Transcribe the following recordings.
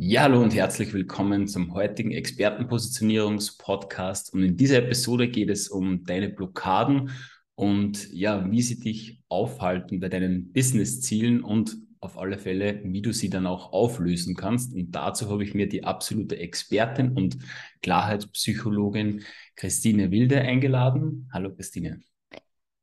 Ja, hallo und herzlich willkommen zum heutigen Expertenpositionierungspodcast. Und in dieser Episode geht es um deine Blockaden und ja, wie sie dich aufhalten bei deinen Business-Zielen und auf alle Fälle, wie du sie dann auch auflösen kannst. Und dazu habe ich mir die absolute Expertin und Klarheitspsychologin Christine Wilde eingeladen. Hallo Christine.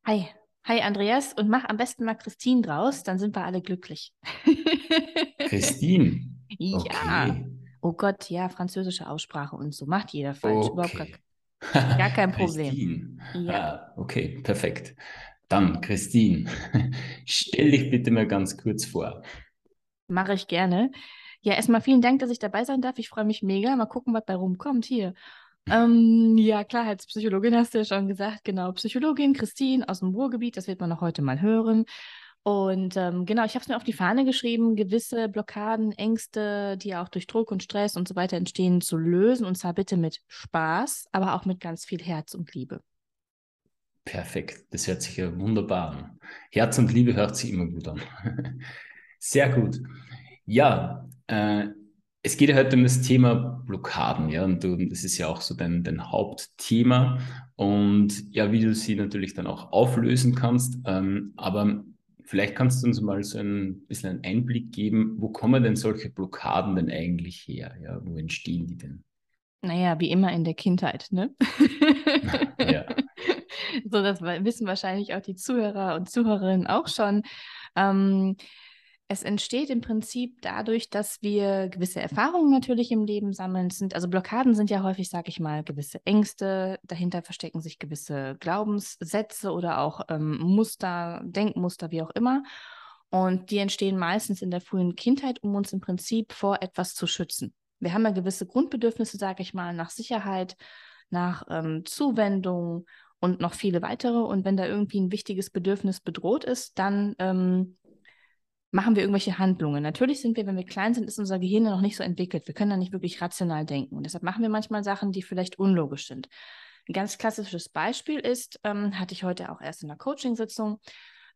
Hi. Hi Andreas und mach am besten mal Christine draus, dann sind wir alle glücklich. Christine. Ja. Okay. Oh Gott, ja, französische Aussprache und so. Macht jeder falsch. Überhaupt gar, Okay. gar kein Problem. Ja. Ah, okay, perfekt. Dann, Christine, stell dich bitte mal ganz kurz vor. Mache ich gerne. Ja, erstmal vielen Dank, dass ich dabei sein darf. Ich freue mich mega. Mal gucken, was bei rumkommt hier. Ähm, ja, Klarheitspsychologin hast du ja schon gesagt. Genau, Psychologin Christine aus dem Ruhrgebiet. Das wird man auch heute mal hören. Und ähm, genau, ich habe es mir auf die Fahne geschrieben, gewisse Blockaden, Ängste, die auch durch Druck und Stress und so weiter entstehen, zu lösen. Und zwar bitte mit Spaß, aber auch mit ganz viel Herz und Liebe. Perfekt, das hört sich ja wunderbar an. Herz und Liebe hört sich immer gut an. Sehr gut. Ja, äh, es geht ja heute um das Thema Blockaden, ja, und du, das ist ja auch so dein, dein Hauptthema und ja, wie du sie natürlich dann auch auflösen kannst. Ähm, aber vielleicht kannst du uns mal so ein bisschen einen Einblick geben, wo kommen denn solche Blockaden denn eigentlich her? Ja, wo entstehen die denn? Naja, wie immer in der Kindheit, ne? Ja. So, das wissen wahrscheinlich auch die Zuhörer und Zuhörerinnen auch schon. Ähm, es entsteht im Prinzip dadurch, dass wir gewisse Erfahrungen natürlich im Leben sammeln. Sind, also Blockaden sind ja häufig, sage ich mal, gewisse Ängste. Dahinter verstecken sich gewisse Glaubenssätze oder auch ähm, Muster, Denkmuster, wie auch immer. Und die entstehen meistens in der frühen Kindheit, um uns im Prinzip vor etwas zu schützen. Wir haben ja gewisse Grundbedürfnisse, sage ich mal, nach Sicherheit, nach ähm, Zuwendung und noch viele weitere. Und wenn da irgendwie ein wichtiges Bedürfnis bedroht ist, dann ähm, machen wir irgendwelche Handlungen. Natürlich sind wir, wenn wir klein sind, ist unser Gehirn noch nicht so entwickelt. Wir können da nicht wirklich rational denken. Und deshalb machen wir manchmal Sachen, die vielleicht unlogisch sind. Ein ganz klassisches Beispiel ist, ähm, hatte ich heute auch erst in der Coaching-Sitzung,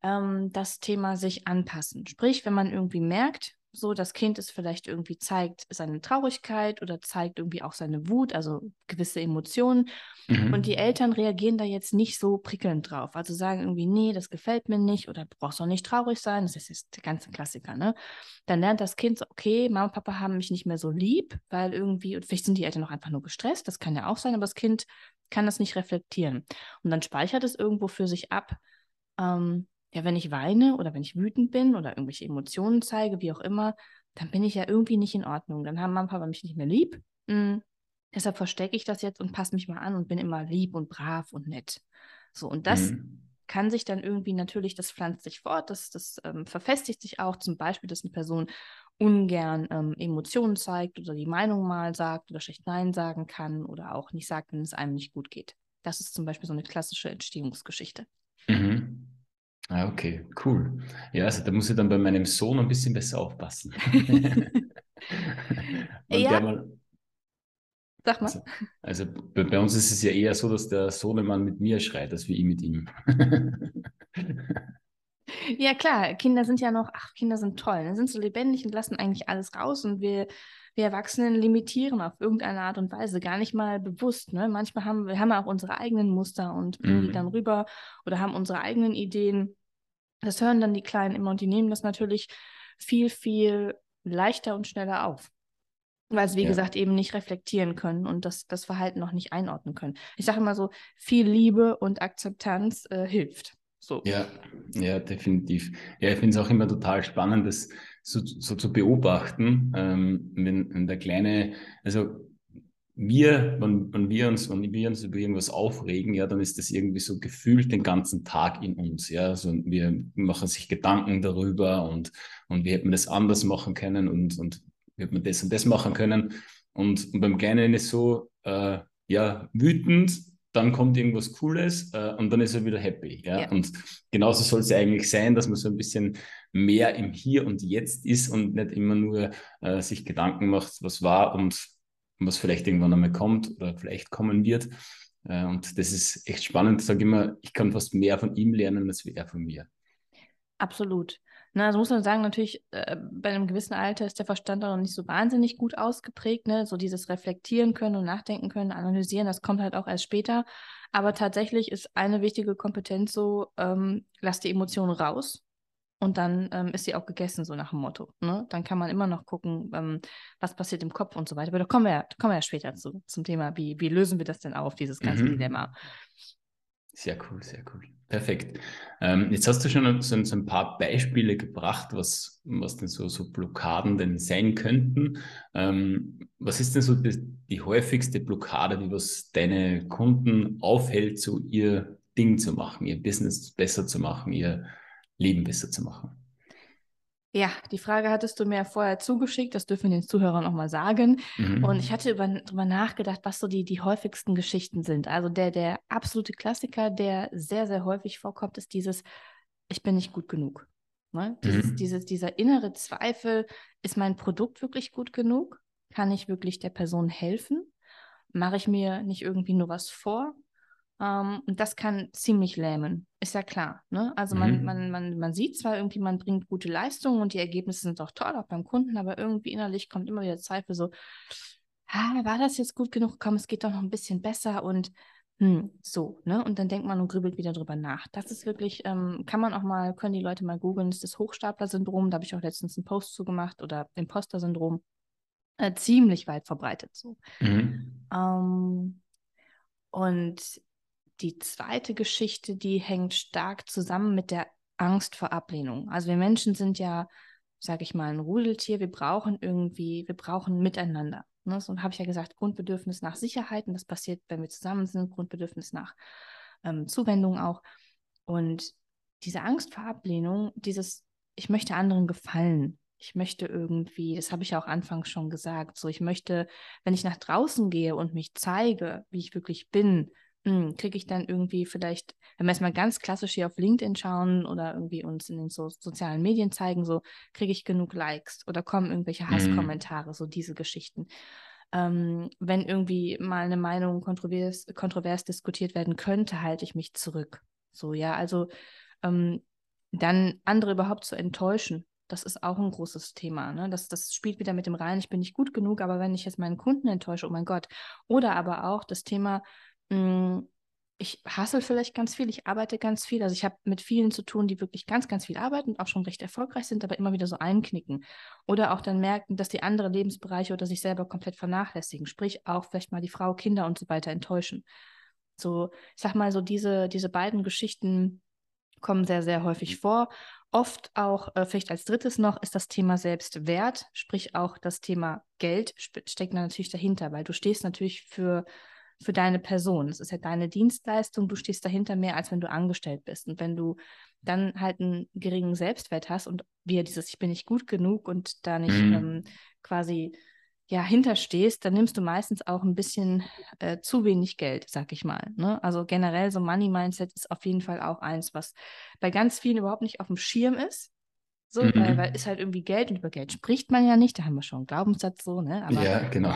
ähm, das Thema sich anpassen. Sprich, wenn man irgendwie merkt, so das Kind es vielleicht irgendwie zeigt seine Traurigkeit oder zeigt irgendwie auch seine Wut, also gewisse Emotionen. Mhm. Und die Eltern reagieren da jetzt nicht so prickelnd drauf. Also sagen irgendwie, nee, das gefällt mir nicht oder du brauchst doch nicht traurig sein. Das ist jetzt der ganze Klassiker, ne? Dann lernt das Kind so, okay, Mama und Papa haben mich nicht mehr so lieb, weil irgendwie, und vielleicht sind die Eltern auch einfach nur gestresst, das kann ja auch sein, aber das Kind kann das nicht reflektieren. Und dann speichert es irgendwo für sich ab, ähm, ja, wenn ich weine oder wenn ich wütend bin oder irgendwelche Emotionen zeige, wie auch immer, dann bin ich ja irgendwie nicht in Ordnung. Dann haben Mama und Papa mich nicht mehr lieb. Mm, Deshalb verstecke ich das jetzt und passe mich mal an und bin immer lieb und brav und nett. So, und das Mhm. kann sich dann irgendwie natürlich, das pflanzt sich fort, das, das ähm, verfestigt sich auch. Zum Beispiel, dass eine Person ungern ähm, Emotionen zeigt oder die Meinung mal sagt oder schlecht Nein sagen kann oder auch nicht sagt, wenn es einem nicht gut geht. Das ist zum Beispiel so eine klassische Entstehungsgeschichte. Mhm. Ah, okay, cool. Ja, also da muss ich dann bei meinem Sohn ein bisschen besser aufpassen. Ja. mal, Sag mal. also, also bei, bei uns ist es ja eher so, dass der Sohnemann mit mir schreit, als wie ich mit ihm. Ja, klar, Kinder sind ja noch, ach, Kinder sind toll, ne? sind so lebendig und lassen eigentlich alles raus und wir, wir Erwachsenen limitieren auf irgendeine Art und Weise, gar nicht mal bewusst. Ne? Manchmal haben wir haben auch unsere eigenen Muster und bringen die Mhm. dann rüber oder haben unsere eigenen Ideen. Das hören dann die Kleinen immer und die nehmen das natürlich viel, viel leichter und schneller auf. Weil sie, wie Ja. gesagt, eben nicht reflektieren können und das, das Verhalten noch nicht einordnen können. Ich sage immer so, viel Liebe und Akzeptanz äh, hilft. So. Ja, ja, definitiv. Ja, ich finde es auch immer total spannend, das so, so zu beobachten, ähm, wenn, wenn der Kleine, also wir, wenn, wenn wir uns, wenn wir uns über irgendwas aufregen, ja, dann ist das irgendwie so gefühlt den ganzen Tag in uns, ja. Also wir machen sich Gedanken darüber und, und wie hätte man das anders machen können und, und wie hätte man das und das machen können. Und, und beim Kleinen ist so, äh, ja, wütend, dann kommt irgendwas Cooles äh, und dann ist er wieder happy, ja. Ja. Und genauso soll es ja eigentlich sein, dass man so ein bisschen mehr im Hier und Jetzt ist und nicht immer nur äh, sich Gedanken macht, was war und was vielleicht irgendwann einmal kommt oder vielleicht kommen wird. Äh, und das ist echt spannend. Ich sage immer, ich kann fast mehr von ihm lernen, als er von mir. Absolut. Na, also muss man sagen, natürlich, äh, bei einem gewissen Alter ist der Verstand auch noch nicht so wahnsinnig gut ausgeprägt, ne? So dieses Reflektieren können und nachdenken können, analysieren, das kommt halt auch erst später. Aber tatsächlich ist eine wichtige Kompetenz so, ähm, lass die Emotionen raus und dann ähm, ist sie auch gegessen, so nach dem Motto. Ne? Dann kann man immer noch gucken, ähm, was passiert im Kopf und so weiter. Aber da kommen wir, da kommen wir ja später zu, zum Thema, wie, wie lösen wir das denn auf, dieses ganze mhm. Dilemma. Sehr cool, sehr cool. Perfekt. Ähm, jetzt hast du schon so, so, ein paar Beispiele gebracht, was, was denn so, so Blockaden denn sein könnten. Ähm, was ist denn so die, die, häufigste Blockade, die was deine Kunden aufhält, so ihr Ding zu machen, ihr Business besser zu machen, ihr Leben besser zu machen? Ja, die Frage hattest du mir vorher zugeschickt, das dürfen wir den Zuhörern auch mal sagen. Mhm. Und ich hatte über, darüber nachgedacht, was so die, die häufigsten Geschichten sind. Also der, der absolute Klassiker, der sehr, sehr häufig vorkommt, ist dieses, ich bin nicht gut genug. Ne? Dieses, mhm. dieses, dieser innere Zweifel, ist mein Produkt wirklich gut genug? Kann ich wirklich der Person helfen? Mache ich mir nicht irgendwie nur was vor? Ähm, und das kann ziemlich lähmen, ist ja klar. Ne? Also mhm. man, man, man, man sieht zwar irgendwie, man bringt gute Leistungen und die Ergebnisse sind auch toll, auch beim Kunden, aber irgendwie innerlich kommt immer wieder Zweifel so, ah, war das jetzt gut genug? Komm, es geht doch noch ein bisschen besser und hm, so, ne? Und dann denkt man und grübelt wieder drüber nach. Das ist wirklich, ähm, kann man auch mal, können die Leute mal googeln, ist das Hochstapler-Syndrom, da habe ich auch letztens einen Post zu gemacht oder Imposter-Syndrom. Äh, ziemlich weit verbreitet so. Mhm. Ähm, und die zweite Geschichte, die hängt stark zusammen mit der Angst vor Ablehnung. Also wir Menschen sind ja, sage ich mal, ein Rudeltier. Wir brauchen irgendwie, wir brauchen Miteinander. Ne? So habe ich ja gesagt, Grundbedürfnis nach Sicherheit. Und das passiert, wenn wir zusammen sind, Grundbedürfnis nach ähm, Zuwendung auch. Und diese Angst vor Ablehnung, dieses, ich möchte anderen gefallen. Ich möchte irgendwie, das habe ich ja auch anfangs schon gesagt, so ich möchte, wenn ich nach draußen gehe und mich zeige, wie ich wirklich bin, kriege ich dann irgendwie vielleicht, wenn wir jetzt mal ganz klassisch hier auf LinkedIn schauen oder irgendwie uns in den so sozialen Medien zeigen, so kriege ich genug Likes oder kommen irgendwelche mhm. Hasskommentare, mhm. so diese Geschichten. Ähm, wenn irgendwie mal eine Meinung kontrovers, kontrovers diskutiert werden könnte, halte ich mich zurück. So, ja, also ähm, dann andere überhaupt zu enttäuschen, das ist auch ein großes Thema. Ne? Das, das spielt wieder mit dem rein, ich bin nicht gut genug, aber wenn ich jetzt meinen Kunden enttäusche, oh mein Gott. Oder aber auch das Thema, hm, ich hassel vielleicht ganz viel, ich arbeite ganz viel. Also ich habe mit vielen zu tun, die wirklich ganz, ganz viel arbeiten und auch schon recht erfolgreich sind, aber immer wieder so einknicken. Oder auch dann merken, dass die andere Lebensbereiche oder sich selber komplett vernachlässigen. Sprich auch vielleicht mal die Frau, Kinder und so weiter enttäuschen. So, ich sag mal so, diese, diese beiden Geschichten kommen sehr, sehr häufig vor. Oft auch, äh, vielleicht als drittes noch, ist das Thema Selbstwert, sprich auch das Thema Geld steckt natürlich dahinter, weil du stehst natürlich für für deine Person. Es ist ja deine Dienstleistung, du stehst dahinter mehr, als wenn du angestellt bist. Und wenn du dann halt einen geringen Selbstwert hast und wieder dieses, ich bin nicht gut genug und da nicht mhm. ähm, quasi ja, hinterstehst, dann nimmst du meistens auch ein bisschen äh, zu wenig Geld, sag ich mal. Ne? Also generell so Money Mindset ist auf jeden Fall auch eins, was bei ganz vielen überhaupt nicht auf dem Schirm ist. So, mhm. weil, weil ist halt irgendwie Geld und über Geld spricht man ja nicht, da haben wir schon einen Glaubenssatz so, ne? Aber ja, genau.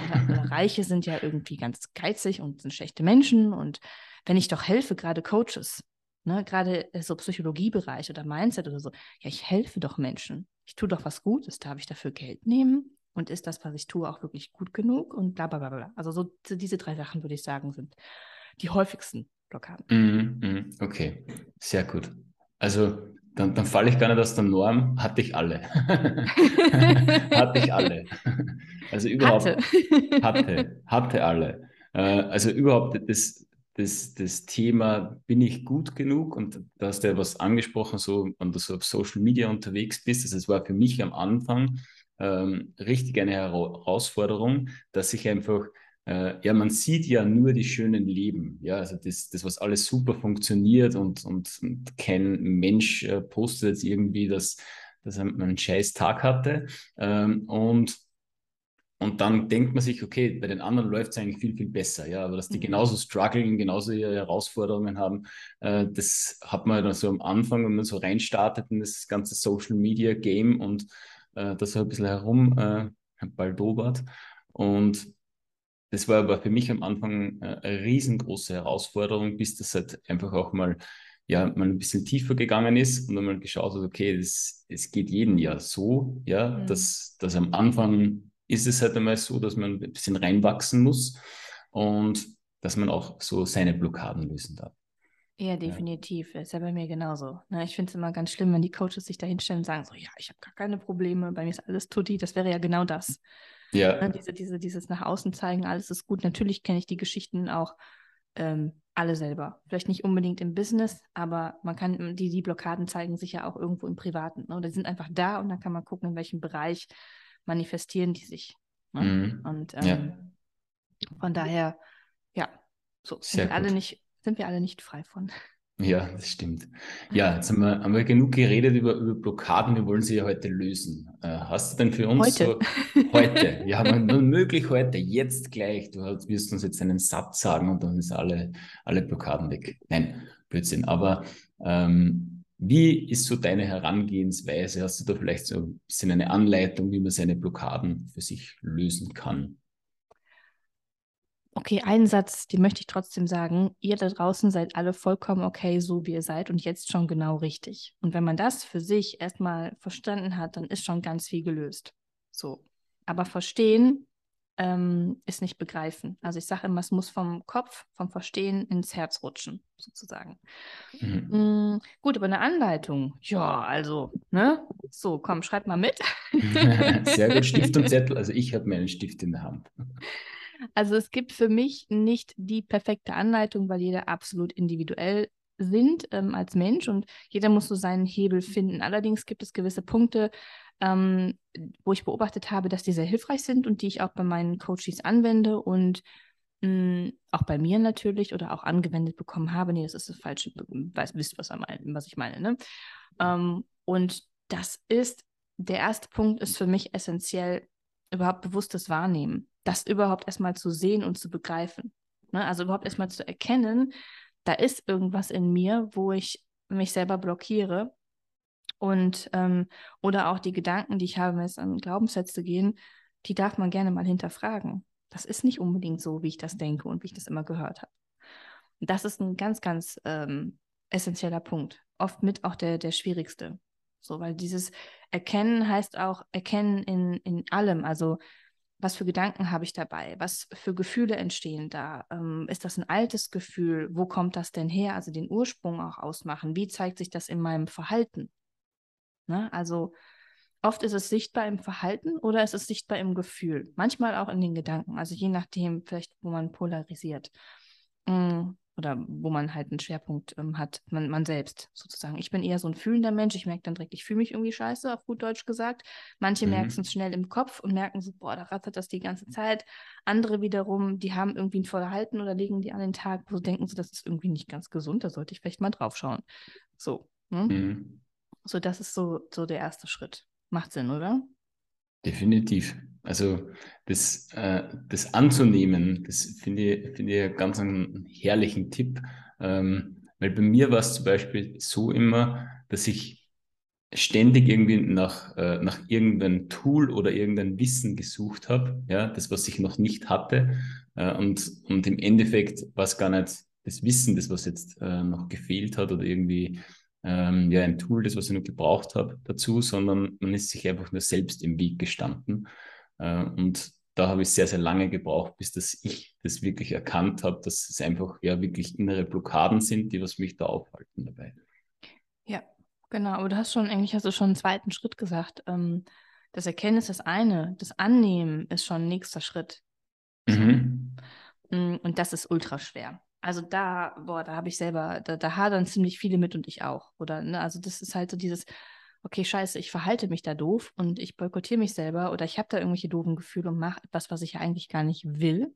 Reiche sind ja irgendwie ganz geizig und sind schlechte Menschen. Und wenn ich doch helfe, gerade Coaches, ne, gerade so Psychologiebereich oder Mindset oder so, ja, ich helfe doch Menschen. Ich tue doch was Gutes, darf ich dafür Geld nehmen? Und ist das, was ich tue, auch wirklich gut genug? Und bla bla bla bla. Also so diese drei Sachen, würde ich sagen, sind die häufigsten Blockaden. Mm, mm, okay, sehr gut. Also dann, dann falle ich gar nicht aus der Norm, hatte ich alle. hatte ich alle. Also überhaupt. Hatte. hatte, hatte alle. Äh, also überhaupt das, das, das Thema, bin ich gut genug? Und da hast du ja was angesprochen, so, wenn du so auf Social Media unterwegs bist. Also es war für mich am Anfang ähm, richtig eine Herausforderung, dass ich einfach äh, ja, man sieht ja nur die schönen Leben. Ja, also das, das was alles super funktioniert und, und, und kein Mensch äh, postet jetzt irgendwie, dass, dass er einen scheiß Tag hatte. Ähm, und, und dann denkt man sich, okay, bei den anderen läuft es eigentlich viel, viel besser. Ja, aber dass die mhm. genauso strugglen, genauso ihre Herausforderungen haben, äh, das hat man dann so am Anfang, wenn man so reinstartet in das ganze Social Media Game und äh, das so ein bisschen herum äh, baldobert. Und das war aber für mich am Anfang äh, eine riesengroße Herausforderung, bis das halt einfach auch mal ja, man ein bisschen tiefer gegangen ist und dann mal geschaut hat, okay, das, es geht jeden Jahr so, ja, mhm. dass, dass am Anfang ist es halt einmal so, dass man ein bisschen reinwachsen muss und dass man auch so seine Blockaden lösen darf. Ja, definitiv. Ja. Ist ja bei mir genauso. Ne? Ich finde es immer ganz schlimm, wenn die Coaches sich da hinstellen und sagen, so, ja, ich habe gar keine Probleme, bei mir ist alles tutti. Das wäre ja genau das. Ja. Ne? Diese, diese, dieses nach außen zeigen, alles ist gut. Natürlich kenne ich die Geschichten auch ähm, alle selber. Vielleicht nicht unbedingt im Business, aber man kann, die, die Blockaden zeigen sich ja auch irgendwo im Privaten. Ne? Die sind einfach da und dann kann man gucken, in welchem Bereich manifestieren die sich. Ne? Mhm. Und ähm, ja. von daher, ja, so sind wir alle nicht, sind wir alle nicht frei von. Ja, das stimmt. Ja, jetzt haben wir, haben wir genug geredet über, über Blockaden. Wir wollen sie ja heute lösen. Äh, hast du denn für uns heute? So, heute? Ja, wenn möglich heute, jetzt gleich. Du wirst uns jetzt einen Satz sagen und dann ist alle, alle Blockaden weg. Nein, Blödsinn. Aber ähm, wie ist so deine Herangehensweise? Hast du da vielleicht so ein bisschen eine Anleitung, wie man seine Blockaden für sich lösen kann? Okay, einen Satz, den möchte ich trotzdem sagen. Ihr da draußen seid alle vollkommen okay, so wie ihr seid und jetzt schon genau richtig. Und wenn man das für sich erstmal verstanden hat, dann ist schon ganz viel gelöst. So. Aber verstehen ähm, ist nicht begreifen. Also ich sage immer, es muss vom Kopf, vom Verstehen ins Herz rutschen, sozusagen. Mhm. Mhm, gut, aber eine Anleitung, ja, also, ne? So, komm, schreib mal mit. Sehr gut, Stift und Zettel. Also ich habe meinen Stift in der Hand. Also es gibt für mich nicht die perfekte Anleitung, weil jeder absolut individuell sind ähm, als Mensch und jeder muss so seinen Hebel finden. Allerdings gibt es gewisse Punkte, ähm, wo ich beobachtet habe, dass die sehr hilfreich sind und die ich auch bei meinen Coaches anwende und mh, mm, auch bei mir natürlich oder auch angewendet bekommen habe. Nee, das ist das Falsche. Weiß, wisst, was, was ich meine. Ne? Ähm, und das ist, der erste Punkt ist für mich essentiell, überhaupt bewusstes Wahrnehmen das überhaupt erstmal zu sehen und zu begreifen. Ne? Also überhaupt erstmal zu erkennen, da ist irgendwas in mir, wo ich mich selber blockiere. Und ähm, oder auch die Gedanken, die ich habe, wenn es an Glaubenssätze gehen, die darf man gerne mal hinterfragen. Das ist nicht unbedingt so, wie ich das denke und wie ich das immer gehört habe. Das ist ein ganz, ganz ähm, essentieller Punkt. Oft mit auch der, der schwierigste. So, weil dieses Erkennen heißt auch Erkennen in, in allem. Also was für Gedanken habe ich dabei? Was für Gefühle entstehen da? Ähm, ist das ein altes Gefühl? Wo kommt das denn her? Also den Ursprung auch ausmachen. Wie zeigt sich das in meinem Verhalten? Ne? Also oft ist es sichtbar im Verhalten oder ist es sichtbar im Gefühl. Manchmal auch in den Gedanken. Also je nachdem, vielleicht, wo man polarisiert. Mhm oder wo man halt einen Schwerpunkt ähm, hat, man, man selbst sozusagen. Ich bin eher so ein fühlender Mensch, ich merke dann direkt, ich fühle mich irgendwie scheiße, auf gut Deutsch gesagt. Manche mhm. merken es schnell im Kopf und merken so, boah, da rattert das die ganze Zeit. Andere wiederum, die haben irgendwie ein Verhalten oder legen die an den Tag, wo denken sie, das ist irgendwie nicht ganz gesund, da sollte ich vielleicht mal drauf schauen. So. Ne? Mhm. So, das ist so, so der erste Schritt. Macht Sinn, oder? Definitiv. Also das, äh, das anzunehmen, das finde ich, find ich ganz einen herrlichen Tipp. Ähm, weil bei mir war es zum Beispiel so immer, dass ich ständig irgendwie nach, äh, nach irgendeinem Tool oder irgendein Wissen gesucht habe, ja, das, was ich noch nicht hatte. Äh, und, und im Endeffekt war es gar nicht das Wissen, das was jetzt äh, noch gefehlt hat oder irgendwie ähm, ja, ein Tool, das was ich noch gebraucht habe dazu, sondern man ist sich einfach nur selbst im Weg gestanden. Äh, und da habe ich sehr, sehr lange gebraucht, bis dass ich das wirklich erkannt habe, dass es einfach ja wirklich innere Blockaden sind, die was mich da aufhalten dabei. Ja, genau. Aber du hast schon, eigentlich hast du schon einen zweiten Schritt gesagt. Ähm, das Erkennen ist das eine, das Annehmen ist schon ein nächster Schritt. Mhm. Mm, und das ist ultra schwer also da, boah, da habe ich selber, da, da hadern ziemlich viele mit und ich auch. Oder, ne, also das ist halt so dieses, okay, scheiße, ich verhalte mich da doof und ich boykottiere mich selber oder ich habe da irgendwelche doofen Gefühle und mache etwas, was ich ja eigentlich gar nicht will.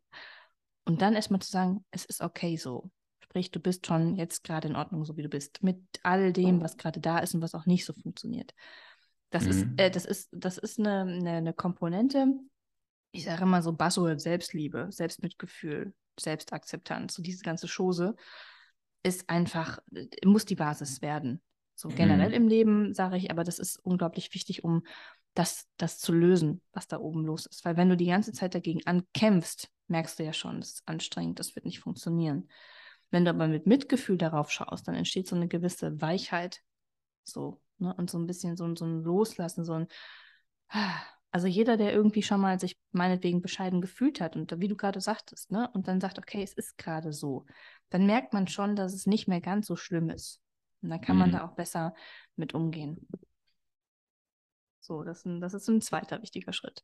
Und dann erstmal zu sagen, es ist okay so. Sprich, du bist schon jetzt gerade in Ordnung, so wie du bist, mit all dem, was gerade da ist und was auch nicht so funktioniert. Das mhm. ist, äh, das ist, das ist eine, eine, eine Komponente, ich sage immer so Buzzword Selbstliebe, Selbstmitgefühl, Selbstakzeptanz, so diese ganze Chose ist einfach, muss die Basis werden. So generell mhm. im Leben sage ich, aber das ist unglaublich wichtig, um das, das zu lösen, was da oben los ist. Weil wenn du die ganze Zeit dagegen ankämpfst, merkst du ja schon, das ist anstrengend, das wird nicht funktionieren. Wenn du aber mit Mitgefühl darauf schaust, dann entsteht so eine gewisse Weichheit, so, ne? Und so ein bisschen so, so ein Loslassen, so ein, also jeder, der irgendwie schon mal sich meinetwegen bescheiden gefühlt hat und wie du gerade sagtest, ne, und dann sagt, okay, es ist gerade so, dann merkt man schon, dass es nicht mehr ganz so schlimm ist. Und dann kann mhm. man da auch besser mit umgehen. So, das, das ist ein zweiter wichtiger Schritt.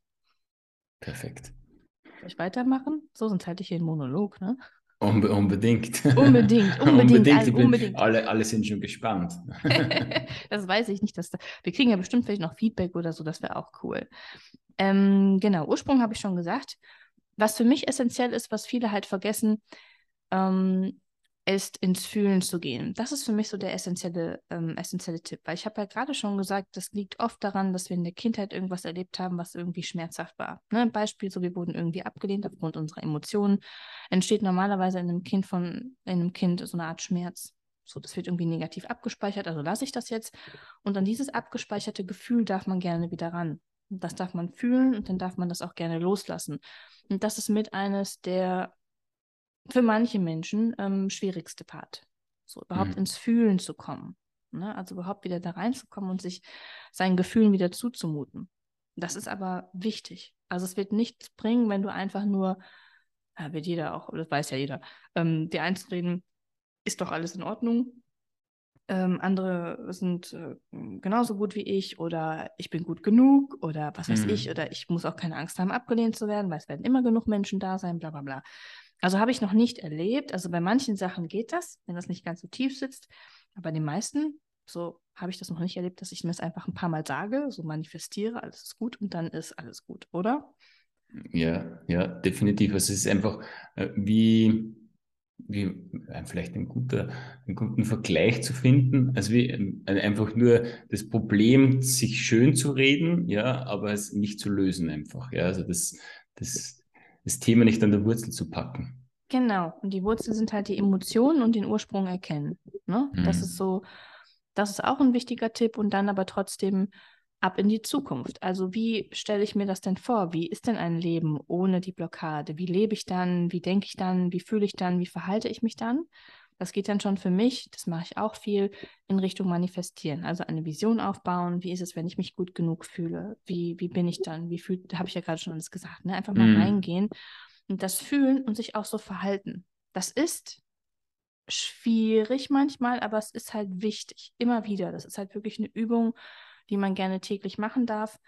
Perfekt. Soll ich weitermachen? So, sonst halte ich hier einen Monolog, ne? Unbe unbedingt. Unbedingt, unbedingt. unbedingt. unbedingt. Alle, alle sind schon gespannt. das weiß ich nicht. Dass da, wir kriegen ja bestimmt vielleicht noch Feedback oder so, das wäre auch cool. Ähm, genau, Ursprung habe ich schon gesagt. Was für mich essentiell ist, was viele halt vergessen, ähm, ist, ins Fühlen zu gehen. Das ist für mich so der essentielle, ähm, essentielle Tipp, weil ich habe ja gerade schon gesagt, das liegt oft daran, dass wir in der Kindheit irgendwas erlebt haben, was irgendwie schmerzhaft war. Ne? Beispiel, so wir wurden irgendwie abgelehnt aufgrund unserer Emotionen, entsteht normalerweise in einem Kind von, in einem Kind so eine Art Schmerz. So, das wird irgendwie negativ abgespeichert, also lasse ich das jetzt. Und an dieses abgespeicherte Gefühl darf man gerne wieder ran. Das darf man fühlen und dann darf man das auch gerne loslassen. Und das ist mit eines der für manche Menschen ähm, schwierigste Part. So überhaupt mhm. ins Fühlen zu kommen. Ne? Also überhaupt wieder da reinzukommen und sich seinen Gefühlen wieder zuzumuten. Das ist aber wichtig. Also es wird nichts bringen, wenn du einfach nur, ja, wird jeder auch, das weiß ja jeder, ähm, dir einzureden, ist doch alles in Ordnung. Ähm, andere sind äh, genauso gut wie ich oder ich bin gut genug oder was weiß mhm. ich oder ich muss auch keine Angst haben, abgelehnt zu werden, weil es werden immer genug Menschen da sein, bla bla bla. Also habe ich noch nicht erlebt. Also bei manchen Sachen geht das, wenn das nicht ganz so tief sitzt. Aber bei den meisten, so habe ich das noch nicht erlebt, dass ich mir das einfach ein paar Mal sage, so manifestiere, alles ist gut und dann ist alles gut, oder? Ja, ja, definitiv. Es ist einfach äh, wie, wie äh, vielleicht ein guter, einen guten Vergleich zu finden, also wie äh, einfach nur das Problem sich schön zu reden, ja, aber es nicht zu lösen einfach. Ja, also das, das, das Thema nicht an der Wurzel zu packen. Genau. Und die Wurzel sind halt die Emotionen und den Ursprung erkennen. Ne? Mhm. Das ist so, das ist auch ein wichtiger Tipp und dann aber trotzdem ab in die Zukunft. Also wie stelle ich mir das denn vor? Wie ist denn ein Leben ohne die Blockade? Wie lebe ich dann? Wie denke ich dann? Wie fühle ich dann? Wie verhalte ich mich dann? Das geht dann schon für mich, das mache ich auch viel, in Richtung Manifestieren. Also eine Vision aufbauen. Wie ist es, wenn ich mich gut genug fühle? Wie, wie bin ich dann? Wie fühlt, habe ich ja gerade schon alles gesagt, ne? Einfach mal mm. reingehen und das fühlen und sich auch so verhalten. Das ist schwierig manchmal, aber es ist halt wichtig. Immer wieder. Das ist halt wirklich eine Übung, die man gerne täglich machen darf.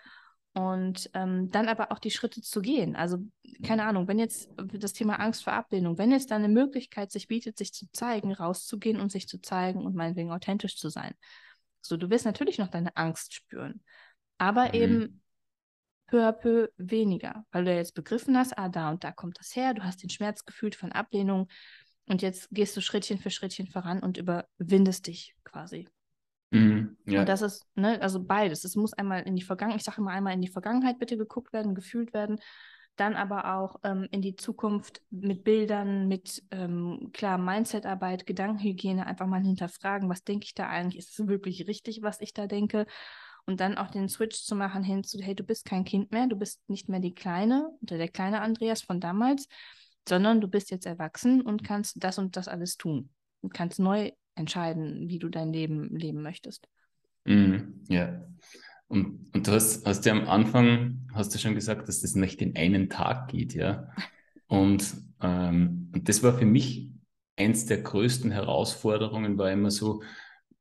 Und ähm, dann aber auch die Schritte zu gehen. Also, keine Ahnung, wenn jetzt das Thema Angst vor Ablehnung, wenn jetzt da eine Möglichkeit sich bietet, sich zu zeigen, rauszugehen und sich zu zeigen und meinetwegen authentisch zu sein. So, du wirst natürlich noch deine Angst spüren, aber mhm. eben peu à peu weniger, weil du ja jetzt begriffen hast, ah, da und da kommt das her, du hast den Schmerz gefühlt von Ablehnung und jetzt gehst du Schrittchen für Schrittchen voran und überwindest dich quasi. Mhm, ja. Und das ist, ne, also beides. Es muss einmal in die Vergangenheit, ich sage immer einmal in die Vergangenheit bitte geguckt werden, gefühlt werden, dann aber auch ähm, in die Zukunft mit Bildern, mit ähm, klar Mindsetarbeit, Gedankenhygiene, einfach mal hinterfragen, was denke ich da eigentlich, ist es wirklich richtig, was ich da denke? Und dann auch den Switch zu machen hin zu, hey, du bist kein Kind mehr, du bist nicht mehr die Kleine oder der kleine Andreas von damals, sondern du bist jetzt erwachsen und kannst das und das alles tun und kannst neu entscheiden, wie du dein Leben leben möchtest. Mhm, ja. Und, und du hast, hast ja am Anfang, hast du schon gesagt, dass das nicht in einen Tag geht, ja. Und, ähm, und das war für mich eins der größten Herausforderungen, war immer so,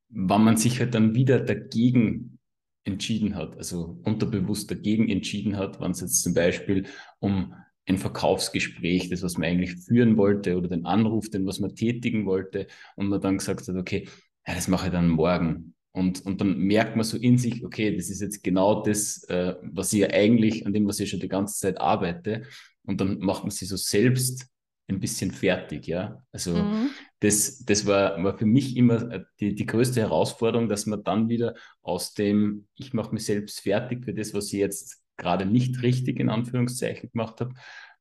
wann man sich halt dann wieder dagegen entschieden hat, also unterbewusst dagegen entschieden hat, wenn es jetzt zum Beispiel um ein Verkaufsgespräch, das, was man eigentlich führen wollte, oder den Anruf, den, was man tätigen wollte, und man dann gesagt hat, okay, ja, das mache ich dann morgen. Und, und dann merkt man so in sich, okay, das ist jetzt genau das, äh, was ich ja eigentlich, an dem, was ich schon die ganze Zeit arbeite. Und dann macht man sich so selbst ein bisschen fertig, ja. Also mhm. das, das war, war für mich immer äh, die, die größte Herausforderung, dass man dann wieder aus dem, ich mache mich selbst fertig für das, was ich jetzt gerade nicht richtig in Anführungszeichen gemacht habe,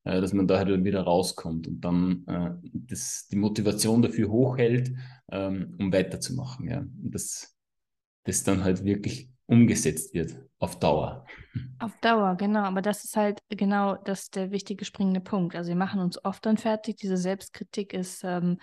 äh, dass man da halt wieder rauskommt und dann äh, das, die Motivation dafür hochhält, ähm, um weiterzumachen. Ja. Und das, das dann halt wirklich umgesetzt wird auf Dauer. Auf Dauer, genau. Aber das ist halt genau das der wichtige springende Punkt. Also wir machen uns oft dann fertig. Diese Selbstkritik ist ähm,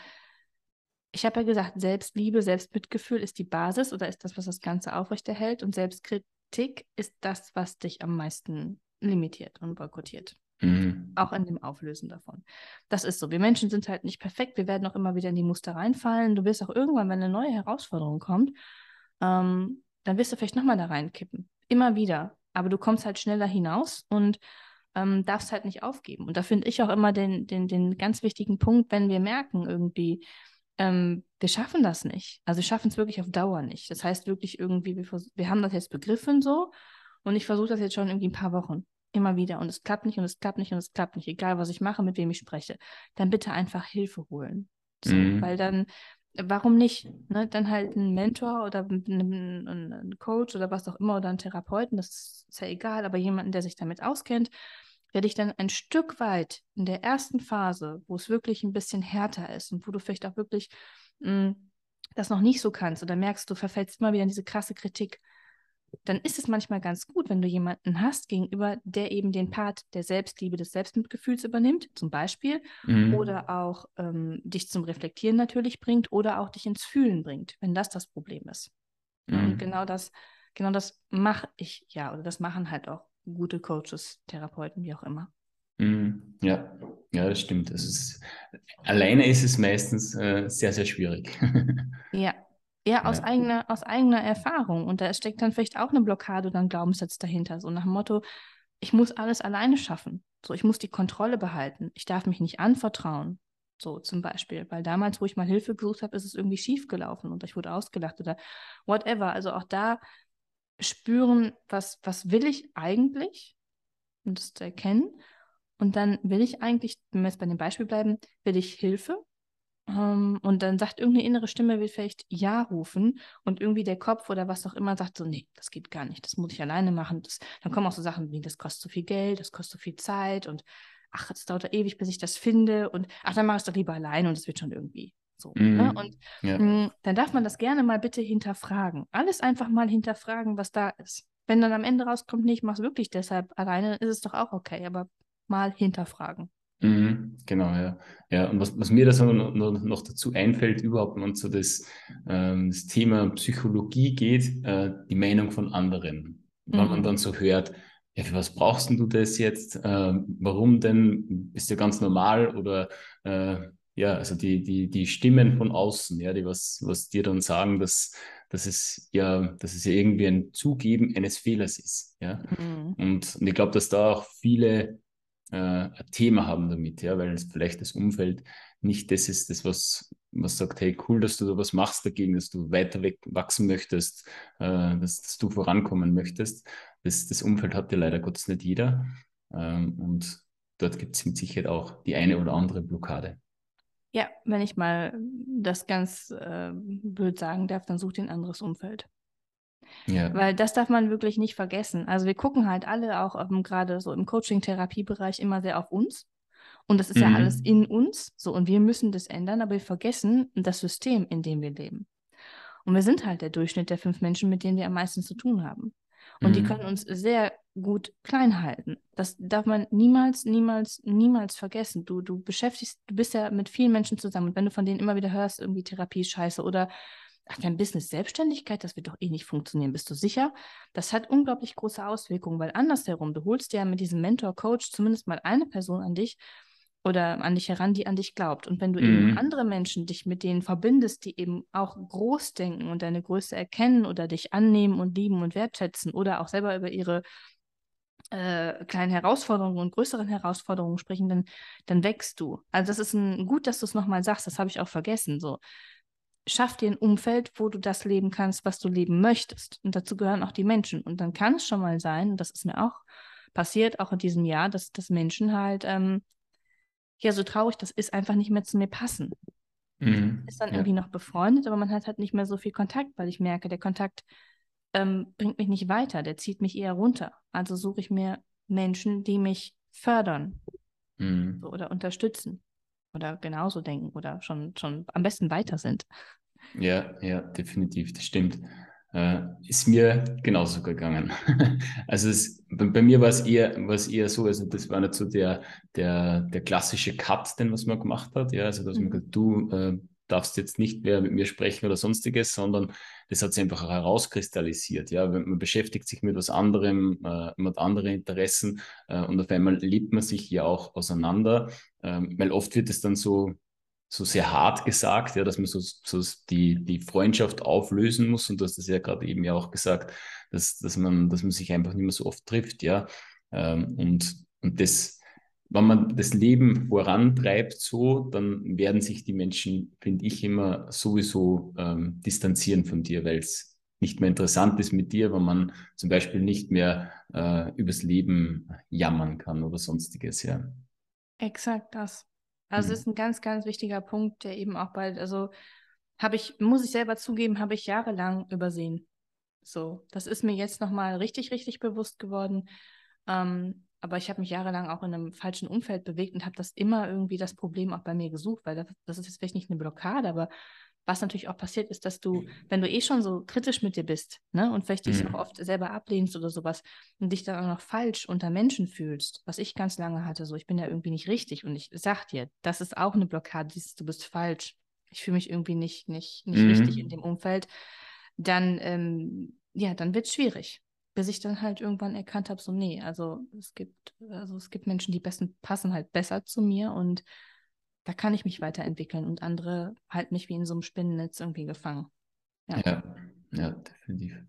ich habe ja gesagt, Selbstliebe, Selbstmitgefühl ist die Basis oder ist das, was das Ganze aufrechterhält. Und Selbstkritik ist das, was dich am meisten limitiert und boykottiert. Mhm. Auch in dem Auflösen davon. Das ist so. Wir Menschen sind halt nicht perfekt. Wir werden auch immer wieder in die Muster reinfallen. Du wirst auch irgendwann, wenn eine neue Herausforderung kommt, ähm, dann wirst du vielleicht nochmal da reinkippen. Immer wieder. Aber du kommst halt schneller hinaus und ähm, darfst halt nicht aufgeben. Und da finde ich auch immer den, den, den ganz wichtigen Punkt, wenn wir merken irgendwie, ähm, wir schaffen das nicht. Also wir schaffen es wirklich auf Dauer nicht. Das heißt wirklich irgendwie, wir, wir haben das jetzt begriffen so und ich versuche das jetzt schon irgendwie ein paar Wochen. Immer wieder. Und es klappt nicht und es klappt nicht und es klappt nicht. Egal, was ich mache, mit wem ich spreche. Dann bitte einfach Hilfe holen. So, mhm. Weil dann, warum nicht? Ne? Dann halt ein Mentor oder ein, Coach oder was auch immer oder einen Therapeuten, das ist ja egal, aber jemanden, der sich damit auskennt, der dich dann ein Stück weit in der ersten Phase, wo es wirklich ein bisschen härter ist und wo du vielleicht auch wirklich mh, mm, das noch nicht so kannst oder merkst, du verfällst immer wieder in diese krasse Kritik, dann ist es manchmal ganz gut, wenn du jemanden hast gegenüber, der eben den Part der Selbstliebe, des Selbstmitgefühls übernimmt, zum Beispiel, mhm. oder auch ähm, dich zum Reflektieren natürlich bringt oder auch dich ins Fühlen bringt, wenn das das Problem ist. Mhm. Und genau das, genau das mache ich ja, oder das machen halt auch gute Coaches, Therapeuten, wie auch immer. Mhm. Ja, ja, das stimmt. Das ist, alleine ist es meistens äh, sehr, sehr schwierig. ja. Ja, aus, ja. Eigener, aus eigener Erfahrung. Und da steckt dann vielleicht auch eine Blockade oder ein Glaubenssatz dahinter. So nach dem Motto, ich muss alles alleine schaffen. So, ich muss die Kontrolle behalten. Ich darf mich nicht anvertrauen. So zum Beispiel. Weil damals, wo ich mal Hilfe gesucht habe, ist es irgendwie schief gelaufen und ich wurde ausgelacht oder whatever. Also auch da spüren, was, was will ich eigentlich und das zu erkennen. Und dann will ich eigentlich, wenn wir jetzt bei dem Beispiel bleiben, will ich Hilfe. Ähm, und dann sagt irgendeine innere Stimme, will vielleicht Ja rufen und irgendwie der Kopf oder was auch immer sagt so, nee, das geht gar nicht, das muss ich alleine machen. Das, dann kommen auch so Sachen wie, das kostet so viel Geld, das kostet so viel Zeit und ach, es dauert ewig, bis ich das finde und ach, dann mache ich es doch lieber alleine und es wird schon irgendwie. So, mm, ne? Und ja. mh, mm, dann darf man das gerne mal bitte hinterfragen. Alles einfach mal hinterfragen, was da ist. Wenn dann am Ende rauskommt, nee, ich mache es wirklich deshalb alleine, ist es doch auch okay, aber mal hinterfragen. Mhm, genau, ja. Ja, und was, was mir da so noch, noch, dazu einfällt, überhaupt, wenn man so das, ähm, das Thema Psychologie geht, äh, die Meinung von anderen. Wenn mhm. man dann so hört, ja, für was brauchst du das jetzt? Äh, warum denn? Ist ja ganz normal oder äh, ja, also die, die, die Stimmen von außen, ja, die was, was dir dann sagen, dass, dass es ja, dass es ja irgendwie ein Zugeben eines Fehlers ist. Ja. Mhm. Und, und ich glaube, dass da auch viele äh, ein Thema haben damit, ja, weil es vielleicht das Umfeld nicht das ist, das, was, was sagt, hey, cool, dass du da was machst dagegen, dass du weiter weg wachsen möchtest, äh, dass, dass du vorankommen möchtest. Das, das Umfeld hat ja leider Gottes nicht jeder. Ähm, und dort gibt es mit Sicherheit auch die eine oder andere Blockade. Ja, wenn ich mal das ganz äh, blöd sagen darf, dann such dir ein anderes Umfeld. Ja. Weil das darf man wirklich nicht vergessen. Also wir gucken halt alle auch ähm, gerade so im Coaching-Therapiebereich immer sehr auf uns. Und das ist mhm. ja alles in uns. So, und wir müssen das ändern, aber wir vergessen das System, in dem wir leben. Und wir sind halt der Durchschnitt der fünf Menschen, mit denen wir am meisten zu tun haben. Und mhm. die können uns sehr gut klein halten. Das darf man niemals, niemals, niemals vergessen. Du, du beschäftigst, du bist ja mit vielen Menschen zusammen und wenn du von denen immer wieder hörst, irgendwie Therapie scheiße oder ach, dein Business Selbstständigkeit, das wird doch eh nicht funktionieren, bist du sicher? Das hat unglaublich große Auswirkungen, weil andersherum, du holst ja mit diesem Mentor, Coach zumindest mal eine Person an dich, oder an dich heran, die an dich glaubt. Und wenn du mhm. eben andere Menschen dich mit denen verbindest, die eben auch groß denken und deine Größe erkennen oder dich annehmen und lieben und wertschätzen oder auch selber über ihre äh, kleinen Herausforderungen und größeren Herausforderungen sprechen, dann, dann wächst du. Also das ist ein, gut, dass du es nochmal sagst, das habe ich auch vergessen. So. Schaff dir ein Umfeld, wo du das leben kannst, was du leben möchtest. Und dazu gehören auch die Menschen. Und dann kann es schon mal sein, und das ist mir auch passiert, auch in diesem Jahr, dass, dass Menschen halt ähm, ja, so traurig das ist, einfach nicht mehr zu mir passen. Mhm. Ist dann ja. irgendwie noch befreundet, aber man hat halt nicht mehr so viel Kontakt, weil ich merke, der Kontakt ähm, bringt mich nicht weiter, der zieht mich eher runter. Also suche ich mir Menschen, die mich fördern mhm. so, oder unterstützen oder genauso denken oder schon, schon am besten weiter sind. Ja, ja, definitiv, das stimmt. Äh, ist mir genauso gegangen. also es, bei, bei, mir war es eher, eher so, also das war nicht so der, der, der klassische Cut, den was man gemacht hat. Ja, also dass mhm. man gesagt, du, äh, darfst jetzt nicht mehr mit mir sprechen oder sonstiges, sondern das hat sich einfach herauskristallisiert. Ja, man beschäftigt sich mit was anderem, äh, mit anderen Interessen äh, und auf einmal lebt man sich ja auch auseinander, ähm, weil oft wird es dann so so sehr hart gesagt, ja, dass man so, so die, die Freundschaft auflösen muss. Und du hast das ja gerade eben ja auch gesagt, dass, dass, man, dass man sich einfach nicht mehr so oft trifft, ja. Ähm, und, und das, wenn man das Leben vorantreibt so, dann werden sich die Menschen, finde ich, immer sowieso ähm, distanzieren von dir, weil es nicht mehr interessant ist mit dir, wenn man zum Beispiel nicht mehr äh, übers Leben jammern kann oder sonstiges, ja. Exakt das. Also mhm. ist ein ganz, ganz wichtiger Punkt, der eben auch bald, also habe ich, muss ich selber zugeben, habe ich jahrelang übersehen. So, das ist mir jetzt nochmal richtig, richtig bewusst geworden. Ähm, aber ich habe mich jahrelang auch in einem falschen Umfeld bewegt und habe das immer irgendwie das Problem auch bei mir gesucht, weil das, das ist jetzt vielleicht nicht eine Blockade, aber was natürlich auch passiert ist, dass du, wenn du eh schon so kritisch mit dir bist, ne, und vielleicht dich mhm. auch oft selber ablehnst oder sowas und dich dann auch noch falsch unter Menschen fühlst, was ich ganz lange hatte, so ich bin ja irgendwie nicht richtig und ich sag dir, das ist auch eine Blockade, dieses, du bist falsch, ich fühle mich irgendwie nicht, nicht, nicht mhm. richtig in dem Umfeld, dann, ähm, ja, dann wird es schwierig. Bis ich dann halt irgendwann erkannt habe, so, nee, also es gibt, also es gibt Menschen, die besten passen halt besser zu mir und da kann ich mich weiterentwickeln und andere halten mich wie in so einem Spinnennetz irgendwie gefangen. Ja, ja, ja definitiv.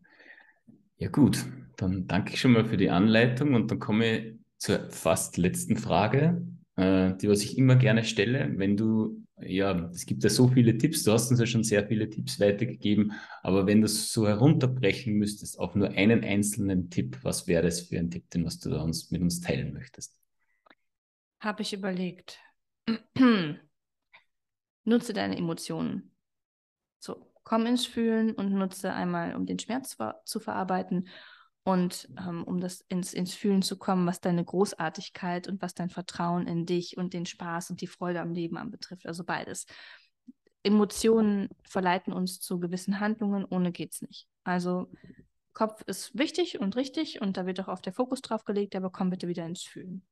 Ja gut, dann danke ich schon mal für die Anleitung und dann komme ich zur fast letzten Frage, äh, die was ich immer gerne stelle. Wenn du, ja, es gibt ja so viele Tipps, du hast uns ja schon sehr viele Tipps weitergegeben, aber wenn du es so herunterbrechen müsstest auf nur einen einzelnen Tipp, was wäre das für ein Tipp, den was du da uns, mit uns teilen möchtest? Habe ich überlegt. nutze deine Emotionen. So, komm ins Fühlen und nutze einmal, um den Schmerz zu verarbeiten und ähm, um das ins, ins Fühlen zu kommen, was deine Großartigkeit und was dein Vertrauen in dich und den Spaß und die Freude am Leben anbetrifft. Also beides. Emotionen verleiten uns zu gewissen Handlungen, ohne geht's nicht. Also Kopf ist wichtig und richtig und da wird auch oft der Fokus drauf gelegt, aber komm bitte wieder ins Fühlen.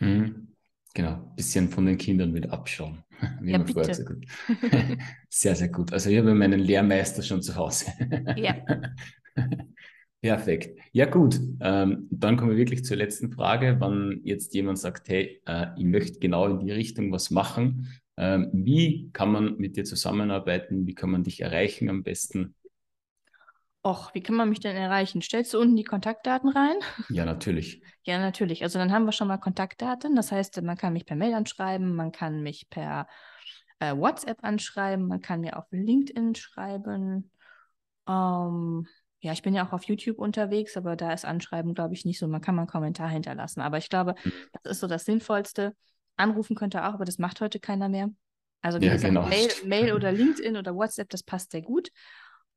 Mhm. Genau, ein bisschen von den Kindern wieder abschauen. Wie ja, bitte. So sehr, sehr gut. Also ich habe meinen Lehrmeister schon zu Hause. Ja. Perfekt. Ja gut, ähm, dann kommen wir wirklich zur letzten Frage. Wenn jetzt jemand sagt, hey, äh, ich möchte genau in die Richtung was machen, ähm, wie kann man mit dir zusammenarbeiten? Wie kann man dich erreichen am besten? Och, wie kann man mich denn erreichen? Stellst du unten die Kontaktdaten rein? Ja, natürlich. Ja, natürlich. Also dann haben wir schon mal Kontaktdaten. Das heißt, man kann mich per Mail anschreiben, man kann mich per äh, WhatsApp anschreiben, man kann mir auf LinkedIn schreiben. Ähm, ja, ich bin ja auch auf YouTube unterwegs, aber da ist Anschreiben, glaube ich, nicht so. Man kann mal einen Kommentar hinterlassen. Aber ich glaube, mhm. das ist so das Sinnvollste. Anrufen könnte auch, aber das macht heute keiner mehr. Also wie ja, gesagt, genau. Mail, Mail oder LinkedIn oder WhatsApp, das passt sehr gut.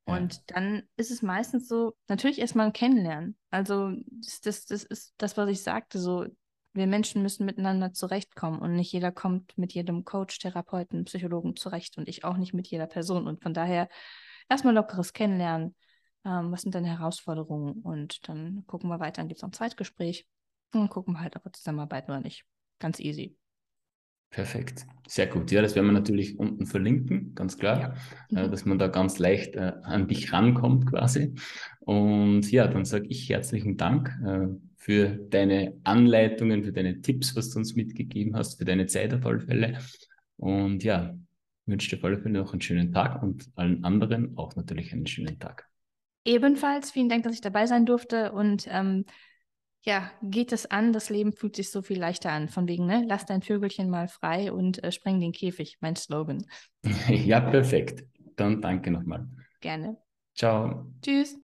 Und ja. dann ist es meistens so, natürlich erstmal ein Kennenlernen. Also das, das, das ist das, was ich sagte, so wir Menschen müssen miteinander zurechtkommen und nicht jeder kommt mit jedem Coach, Therapeuten, Psychologen zurecht und ich auch nicht mit jeder Person. Und von daher erstmal lockeres Kennenlernen. Ähm, was sind deine Herausforderungen? Und dann gucken wir weiter, dann gibt es noch ein Zweitgespräch und gucken wir halt, ob wir zusammenarbeiten oder nicht. Ganz easy. Perfekt, sehr gut. Ja, das werden wir natürlich unten verlinken, ganz klar, ja. äh, dass man da ganz leicht äh, an dich rankommt quasi. Und ja, dann sage ich herzlichen Dank äh, für deine Anleitungen, für deine Tipps, was du uns mitgegeben hast, für deine Zeit auf alle Fälle. Und ja, wünsche dir auf alle Fälle noch einen schönen Tag und allen anderen auch natürlich einen schönen Tag. Ebenfalls vielen Dank, dass ich dabei sein durfte und ähm, ja, geht es an, das Leben fühlt sich so viel leichter an. Von wegen, ne, lass dein Vögelchen mal frei und äh, spreng den Käfig, mein Slogan. ja, perfekt. Dann danke nochmal. Gerne. Ciao. Tschüss.